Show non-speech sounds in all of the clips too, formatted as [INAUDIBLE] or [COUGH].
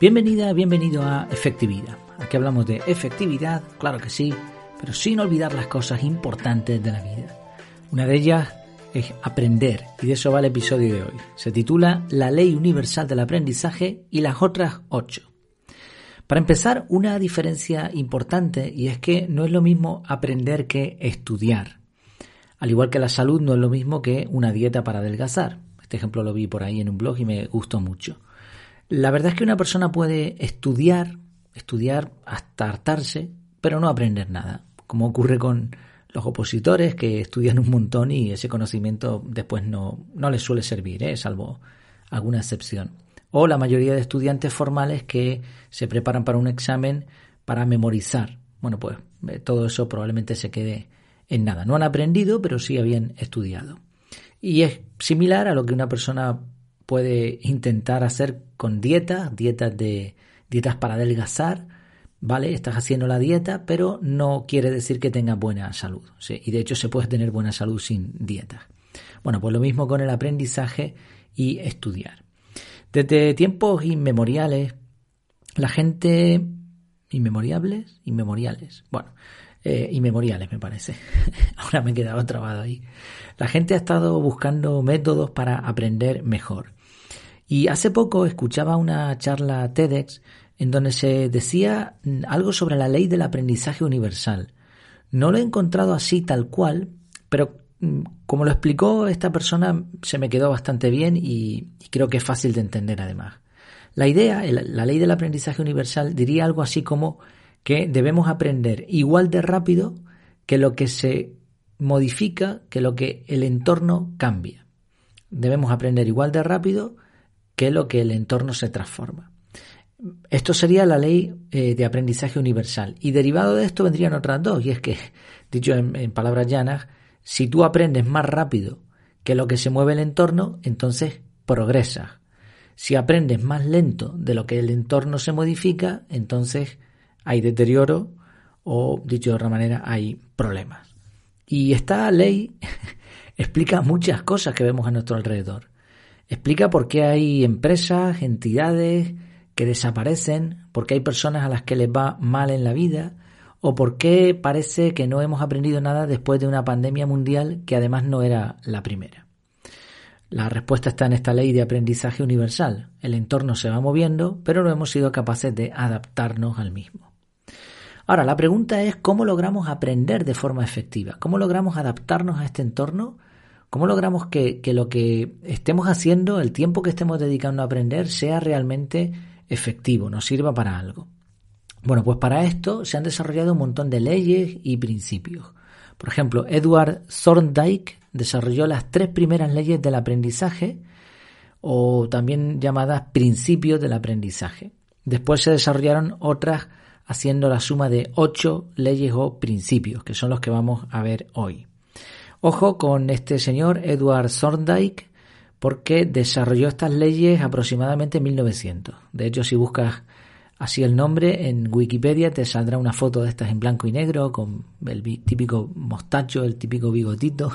Bienvenida, bienvenido a Efectividad. Aquí hablamos de efectividad, claro que sí, pero sin olvidar las cosas importantes de la vida. Una de ellas es aprender, y de eso va el episodio de hoy. Se titula La Ley Universal del Aprendizaje y las otras ocho. Para empezar, una diferencia importante y es que no es lo mismo aprender que estudiar. Al igual que la salud no es lo mismo que una dieta para adelgazar. Este ejemplo lo vi por ahí en un blog y me gustó mucho. La verdad es que una persona puede estudiar, estudiar hasta hartarse, pero no aprender nada, como ocurre con los opositores que estudian un montón y ese conocimiento después no, no les suele servir, ¿eh? salvo alguna excepción. O la mayoría de estudiantes formales que se preparan para un examen para memorizar. Bueno, pues eh, todo eso probablemente se quede en nada. No han aprendido, pero sí habían estudiado. Y es similar a lo que una persona puede intentar hacer con dietas, dietas de dietas para adelgazar, ¿vale? Estás haciendo la dieta, pero no quiere decir que tengas buena salud. Y de hecho se puede tener buena salud sin dieta. Bueno, pues lo mismo con el aprendizaje y estudiar. Desde tiempos inmemoriales, la gente... ¿Inmemoriales? Inmemoriales. Bueno, eh, inmemoriales me parece. [LAUGHS] Ahora me he quedado trabado ahí. La gente ha estado buscando métodos para aprender mejor. Y hace poco escuchaba una charla TEDx en donde se decía algo sobre la ley del aprendizaje universal. No lo he encontrado así tal cual, pero mm, como lo explicó esta persona se me quedó bastante bien y, creo que es fácil de entender además. La idea, la ley del aprendizaje universal diría algo así como que debemos aprender igual de rápido que lo que se modifica, que lo que el entorno cambia. Debemos aprender igual de rápido que lo que el entorno se transforma. Esto sería la ley eh, de aprendizaje universal. Y derivado de esto vendrían otras dos. Y es que, [LAUGHS] dicho en, palabras llanas, si tú aprendes más rápido que lo que se mueve el entorno, entonces progresas. Si aprendes más lento de lo que el entorno se modifica, entonces hay deterioro o, dicho de otra manera, hay problemas. Y esta ley [LAUGHS] explica muchas cosas que vemos a nuestro alrededor. Explica por qué hay empresas, entidades que desaparecen, por qué hay personas a las que les va mal en la vida, o por qué parece que no hemos aprendido nada después de una pandemia mundial que además no era la primera. La respuesta está en esta ley de aprendizaje universal. El entorno se va moviendo, pero no hemos sido capaces de adaptarnos al mismo. Ahora, la pregunta es cómo logramos aprender de forma efectiva, cómo logramos adaptarnos a este entorno ¿Cómo logramos que, lo que estemos haciendo, el tiempo que estemos dedicando a aprender, sea realmente efectivo, nos sirva para algo? Bueno, pues para esto se han desarrollado un montón de leyes y principios. Por ejemplo, Edward Thorndike desarrolló las tres primeras leyes del aprendizaje, o también llamadas principios del aprendizaje. Después se desarrollaron otras haciendo la suma de ocho leyes o principios, que son los que vamos a ver hoy. Ojo con este señor Edward Thorndike porque desarrolló estas leyes aproximadamente en 1900. De hecho, si buscas así el nombre en Wikipedia te saldrá una foto de estas en blanco y negro con el típico mostacho, el típico bigotito.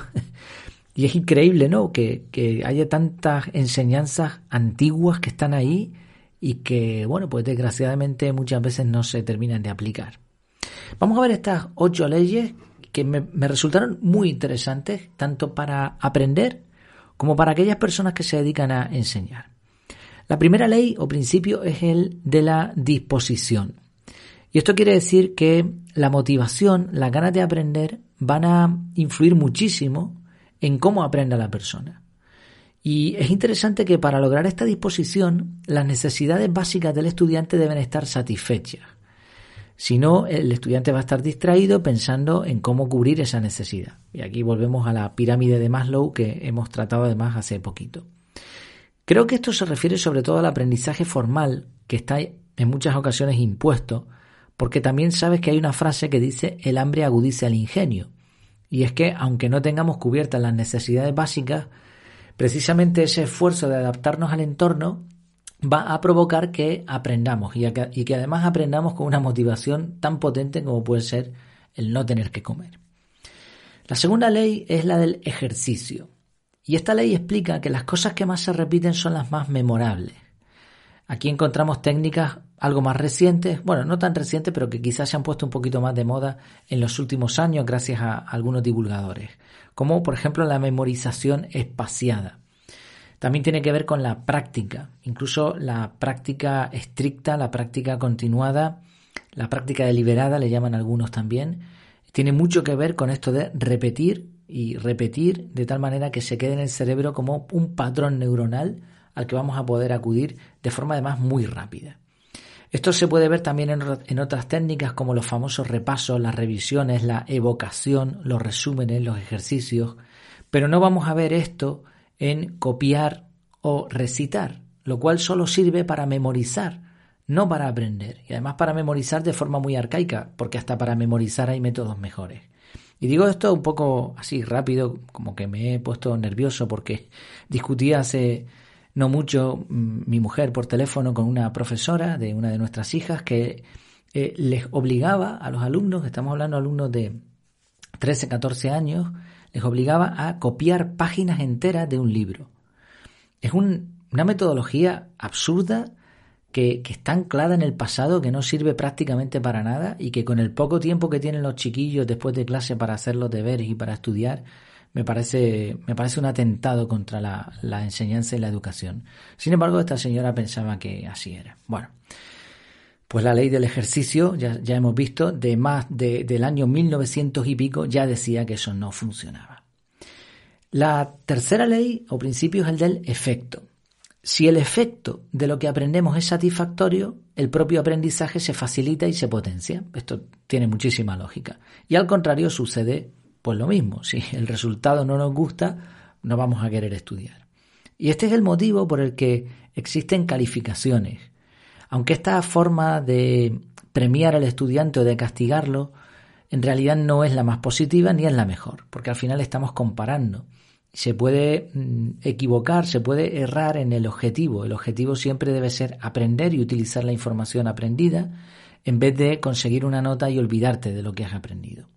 [LAUGHS] y es increíble, ¿no? Que, que haya tantas enseñanzas antiguas que están ahí y que, bueno, pues desgraciadamente muchas veces no se terminan de aplicar. Vamos a ver estas ocho leyes que me, resultaron muy interesantes, tanto para aprender como para aquellas personas que se dedican a enseñar. La primera ley o principio es el de la disposición. Y esto quiere decir que la motivación, las ganas de aprender van a influir muchísimo en cómo aprenda la persona. Y es interesante que para lograr esta disposición, las necesidades básicas del estudiante deben estar satisfechas. Si no, el estudiante va a estar distraído pensando en cómo cubrir esa necesidad. Y aquí volvemos a la pirámide de Maslow que hemos tratado además hace poquito. Creo que esto se refiere sobre todo al aprendizaje formal que está en muchas ocasiones impuesto, porque también sabes que hay una frase que dice el hambre agudiza el ingenio. Y es que aunque no tengamos cubiertas las necesidades básicas, precisamente ese esfuerzo de adaptarnos al entorno va a provocar que aprendamos y, que además aprendamos con una motivación tan potente como puede ser el no tener que comer. La segunda ley es la del ejercicio. Y esta ley explica que las cosas que más se repiten son las más memorables. Aquí encontramos técnicas algo más recientes, bueno, no tan recientes, pero que quizás se han puesto un poquito más de moda en los últimos años gracias a algunos divulgadores, como por ejemplo la memorización espaciada. También tiene que ver con la práctica, incluso la práctica estricta, la práctica continuada, la práctica deliberada, le llaman algunos también, tiene mucho que ver con esto de repetir y repetir de tal manera que se quede en el cerebro como un patrón neuronal al que vamos a poder acudir de forma además muy rápida. Esto se puede ver también en, otras técnicas como los famosos repasos, las revisiones, la evocación, los resúmenes, los ejercicios, pero no vamos a ver esto en copiar o recitar, lo cual solo sirve para memorizar, no para aprender, y además para memorizar de forma muy arcaica, porque hasta para memorizar hay métodos mejores. Y digo esto un poco así rápido, como que me he puesto nervioso porque [LAUGHS] discutí hace no mucho mm, mi mujer por teléfono con una profesora de una de nuestras hijas que eh, les obligaba a los alumnos, estamos hablando de alumnos de 13, 14 años, les obligaba a copiar páginas enteras de un libro. Es una metodología absurda que, que, está anclada en el pasado, que no sirve prácticamente para nada y que con el poco tiempo que tienen los chiquillos después de clase para hacer los deberes y para estudiar, me parece, me parece un atentado contra la, enseñanza y la educación. Sin embargo, esta señora pensaba que así era. Bueno, pues la ley del ejercicio, ya, ya hemos visto, de más de, del año 1900 y pico, ya decía que eso no funcionaba. La tercera ley o principio es el del efecto. Si el efecto de lo que aprendemos es satisfactorio, el propio aprendizaje se facilita y se potencia. Esto tiene muchísima lógica. Y al contrario sucede pues lo mismo, si el resultado no nos gusta, no vamos a querer estudiar. Y este es el motivo por el que existen calificaciones. Aunque esta forma de premiar al estudiante o de castigarlo, en realidad no es la más positiva ni es la mejor, porque al final estamos comparando. Se puede mm, equivocar, se puede errar en el objetivo. El objetivo siempre debe ser aprender y utilizar la información aprendida en vez de conseguir una nota y olvidarte de lo que has aprendido.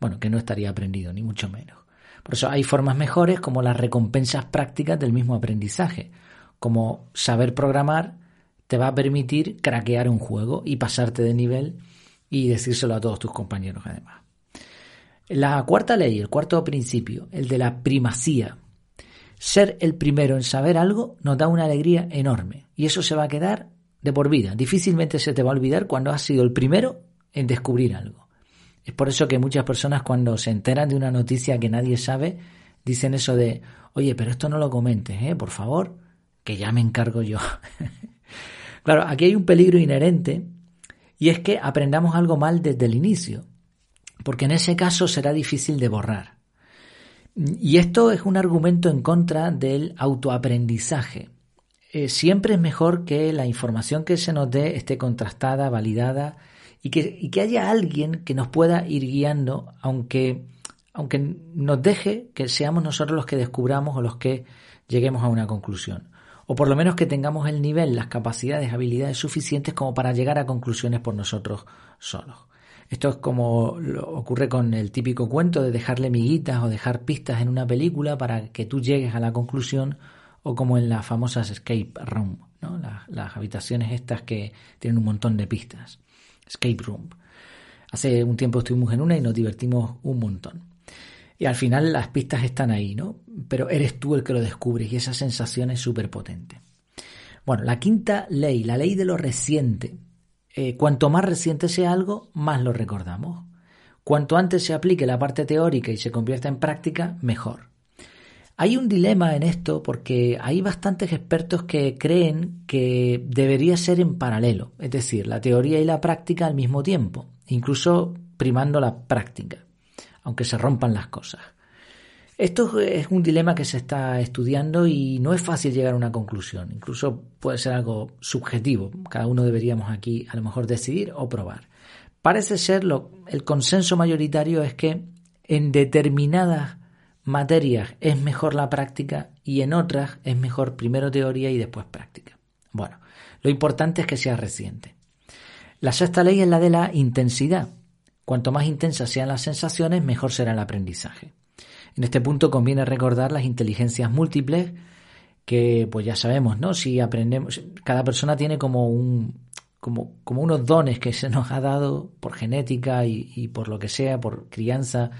Bueno, que no estaría aprendido, ni mucho menos. Por eso hay formas mejores como las recompensas prácticas del mismo aprendizaje, como saber programar te va a permitir craquear un juego y pasarte de nivel y decírselo a todos tus compañeros además. La cuarta ley, el cuarto principio, el de la primacía. Ser el primero en saber algo nos da una alegría enorme y eso se va a quedar de por vida. Difícilmente se te va a olvidar cuando has sido el primero en descubrir algo. Es por eso que muchas personas cuando se enteran de una noticia que nadie sabe, dicen eso de, oye, pero esto no lo comentes, ¿eh? por favor, que ya me encargo yo. [LAUGHS] claro, aquí hay un peligro inherente y es que aprendamos algo mal desde el inicio, porque en ese caso será difícil de borrar. Y esto es un argumento en contra del autoaprendizaje. Eh, siempre es mejor que la información que se nos dé esté contrastada, validada y que, que haya alguien que nos pueda ir guiando, aunque, aunque nos deje que seamos nosotros los que descubramos o los que lleguemos a una conclusión. O por lo menos que tengamos el nivel, las capacidades, habilidades suficientes como para llegar a conclusiones por nosotros solos. Esto es como ocurre con el típico cuento de dejarle miguitas o dejar pistas en una película para que tú llegues a la conclusión, o como en las famosas escape room, ¿no? las, las habitaciones estas que tienen un montón de pistas. Escape Room. Hace un tiempo estuvimos en una y nos divertimos un montón. Y al final las pistas están ahí, ¿no? Pero eres tú el que lo descubres y esa sensación es súper potente. Bueno, la quinta ley, la ley de lo reciente. Eh, cuanto más reciente sea algo, más lo recordamos. Cuanto antes se aplique la parte teórica y se convierta en práctica, mejor. Hay un dilema en esto porque hay bastantes expertos que creen que debería ser en paralelo, es decir, la teoría y la práctica al mismo tiempo, incluso primando la práctica, aunque se rompan las cosas. Esto es un dilema que se está estudiando y no es fácil llegar a una conclusión, incluso puede ser algo subjetivo, cada uno deberíamos aquí a lo mejor decidir o probar. Parece ser lo, el consenso mayoritario es que en determinadas materias es mejor la práctica y en otras es mejor primero teoría y después práctica. Bueno, lo importante es que sea reciente. La sexta ley es la de la intensidad. Cuanto más intensas sean las sensaciones, mejor será el aprendizaje. En este punto conviene recordar las inteligencias múltiples que pues ya sabemos, ¿no? Si aprendemos, cada persona tiene como un como, como unos dones que se nos ha dado por genética y, por lo que sea, por crianza,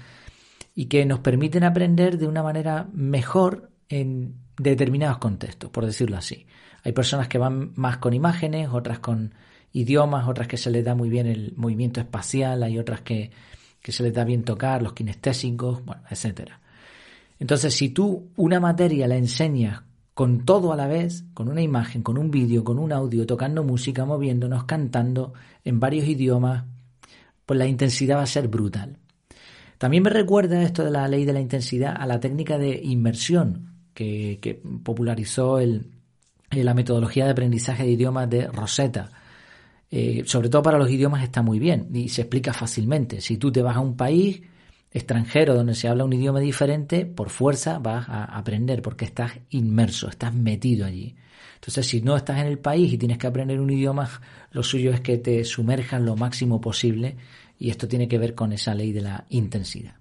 y que nos permiten aprender de una manera mejor en determinados contextos, por decirlo así. Hay personas que van más con imágenes, otras con idiomas, otras que se les da muy bien el movimiento espacial, hay otras que, que se les da bien tocar, los kinestésicos, bueno, etcétera. Entonces, si tú una materia la enseñas con todo a la vez, con una imagen, con un vídeo, con un audio, tocando música, moviéndonos, cantando en varios idiomas, pues la intensidad va a ser brutal. También me recuerda esto de la ley de la intensidad a la técnica de inmersión que, popularizó el, la metodología de aprendizaje de idiomas de Rosetta. Eh, sobre todo para los idiomas está muy bien y se explica fácilmente. Si tú te vas a un país, extranjero donde se habla un idioma diferente, por fuerza vas a aprender porque estás inmerso, estás metido allí. Entonces, si no estás en el país y tienes que aprender un idioma, lo suyo es que te sumerjas lo máximo posible y esto tiene que ver con esa ley de la intensidad.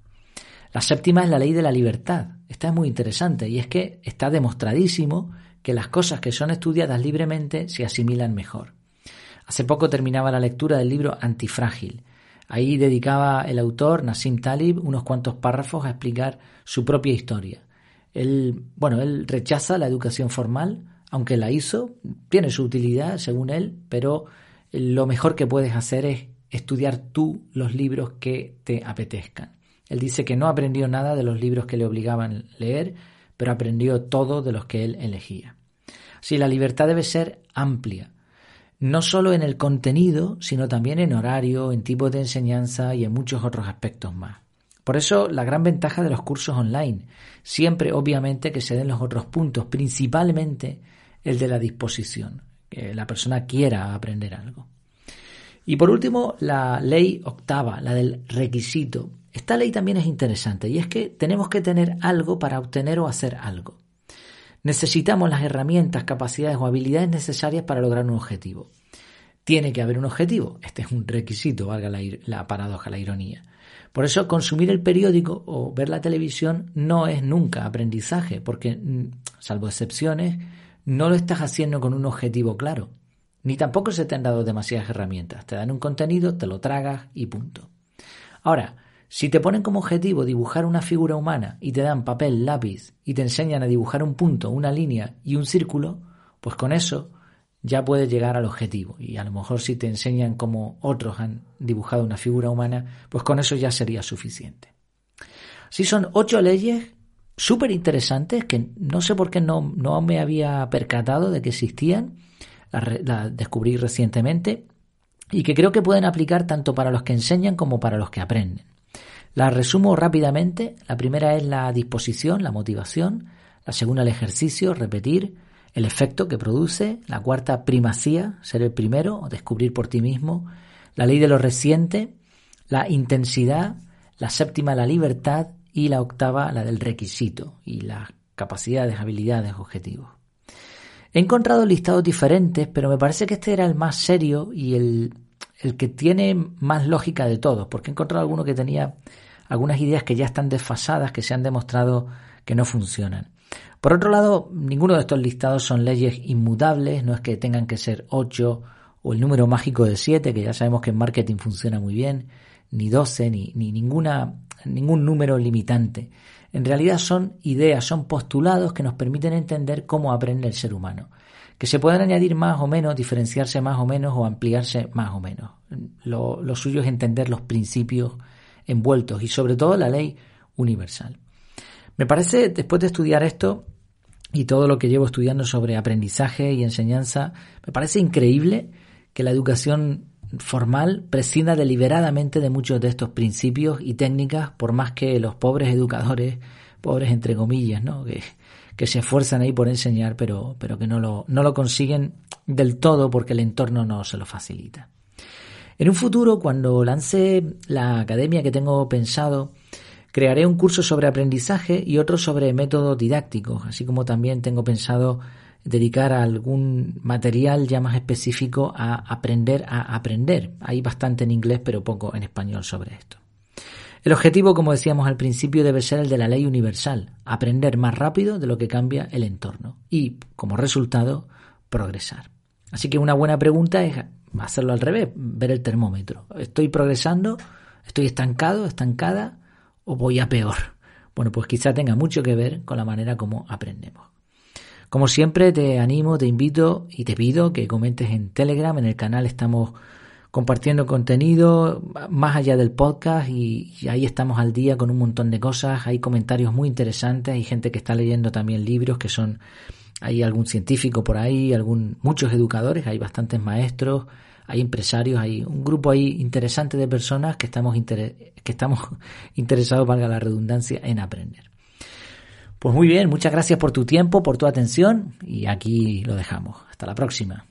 La séptima es la ley de la libertad. Esta es muy interesante y es que está demostradísimo que las cosas que son estudiadas libremente se asimilan mejor. Hace poco terminaba la lectura del libro Antifrágil Ahí dedicaba el autor, Nassim Talib, unos cuantos párrafos a explicar su propia historia. Él, bueno, él rechaza la educación formal, aunque la hizo, tiene su utilidad según él, pero lo mejor que puedes hacer es estudiar tú los libros que te apetezcan. Él dice que no aprendió nada de los libros que le obligaban a leer, pero aprendió todo de los que él elegía. Si la libertad debe ser amplia, no solo en el contenido, sino también en horario, en tipo de enseñanza y en muchos otros aspectos más. Por eso la gran ventaja de los cursos online, siempre obviamente que se den los otros puntos, principalmente el de la disposición, que la persona quiera aprender algo. Y por último, la ley octava, la del requisito. Esta ley también es interesante y es que tenemos que tener algo para obtener o hacer algo. Necesitamos las herramientas, capacidades o habilidades necesarias para lograr un objetivo. Tiene que haber un objetivo. Este es un requisito, valga la, paradoja, la ironía. Por eso consumir el periódico o ver la televisión no es nunca aprendizaje, porque, mm, salvo excepciones, no lo estás haciendo con un objetivo claro. Ni tampoco se te han dado demasiadas herramientas. Te dan un contenido, te lo tragas y punto. Ahora, si te ponen como objetivo dibujar una figura humana y te dan papel, lápiz y te enseñan a dibujar un punto, una línea y un círculo, pues con eso ya puedes llegar al objetivo. Y a lo mejor si te enseñan como otros han dibujado una figura humana, pues con eso ya sería suficiente. Si son ocho leyes súper interesantes que no sé por qué no, no me había percatado de que existían, las descubrí recientemente y que creo que pueden aplicar tanto para los que enseñan como para los que aprenden. La resumo rápidamente. La primera es la disposición, la motivación. La segunda, el ejercicio, repetir. El efecto que produce. La cuarta, primacía, ser el primero o descubrir por ti mismo. La ley de lo reciente. La intensidad. La séptima, la libertad. Y la octava, la del requisito y las capacidades, habilidades, objetivos. He encontrado listados diferentes, pero me parece que este era el más serio y el, el que tiene más lógica de todos, porque he encontrado alguno que tenía algunas ideas que ya están desfasadas, que se han demostrado que no funcionan. Por otro lado, ninguno de estos listados son leyes inmutables, no es que tengan que ser 8 o el número mágico de 7, que ya sabemos que en marketing funciona muy bien, ni 12, ni, ni ninguna, ningún número limitante. En realidad son ideas, son postulados que nos permiten entender cómo aprende el ser humano. Que se puedan añadir más o menos, diferenciarse más o menos o ampliarse más o menos. Lo, lo suyo es entender los principios envueltos y sobre todo la ley universal. Me parece, después de estudiar esto y todo lo que llevo estudiando sobre aprendizaje y enseñanza, me parece increíble que la educación formal prescinda deliberadamente de muchos de estos principios y técnicas, por más que los pobres educadores, pobres entre comillas, ¿no? que, que se esfuerzan ahí por enseñar, pero, pero que no lo, no lo consiguen del todo porque el entorno no se lo facilita. En un futuro, cuando lance la academia que tengo pensado, crearé un curso sobre aprendizaje y otro sobre métodos didácticos, así como también tengo pensado dedicar algún material ya más específico a aprender a aprender. Hay bastante en inglés, pero poco en español sobre esto. El objetivo, como decíamos al principio, debe ser el de la ley universal, aprender más rápido de lo que cambia el entorno y, como resultado, progresar. Así que una buena pregunta es hacerlo al revés, ver el termómetro. ¿Estoy progresando? ¿Estoy estancado, estancada o voy a peor? Bueno, pues quizá tenga mucho que ver con la manera como aprendemos. Como siempre, te animo, te invito y te pido que comentes en Telegram. En el canal estamos compartiendo contenido más allá del podcast y, ahí estamos al día con un montón de cosas. Hay comentarios muy interesantes, hay gente que está leyendo también libros que son, hay algún científico por ahí, algún, muchos educadores, hay bastantes maestros, hay empresarios, hay un grupo ahí interesante de personas que estamos, que estamos [LAUGHS] interesados, valga la redundancia, en aprender. Pues muy bien, muchas gracias por tu tiempo, por tu atención y aquí lo dejamos. Hasta la próxima.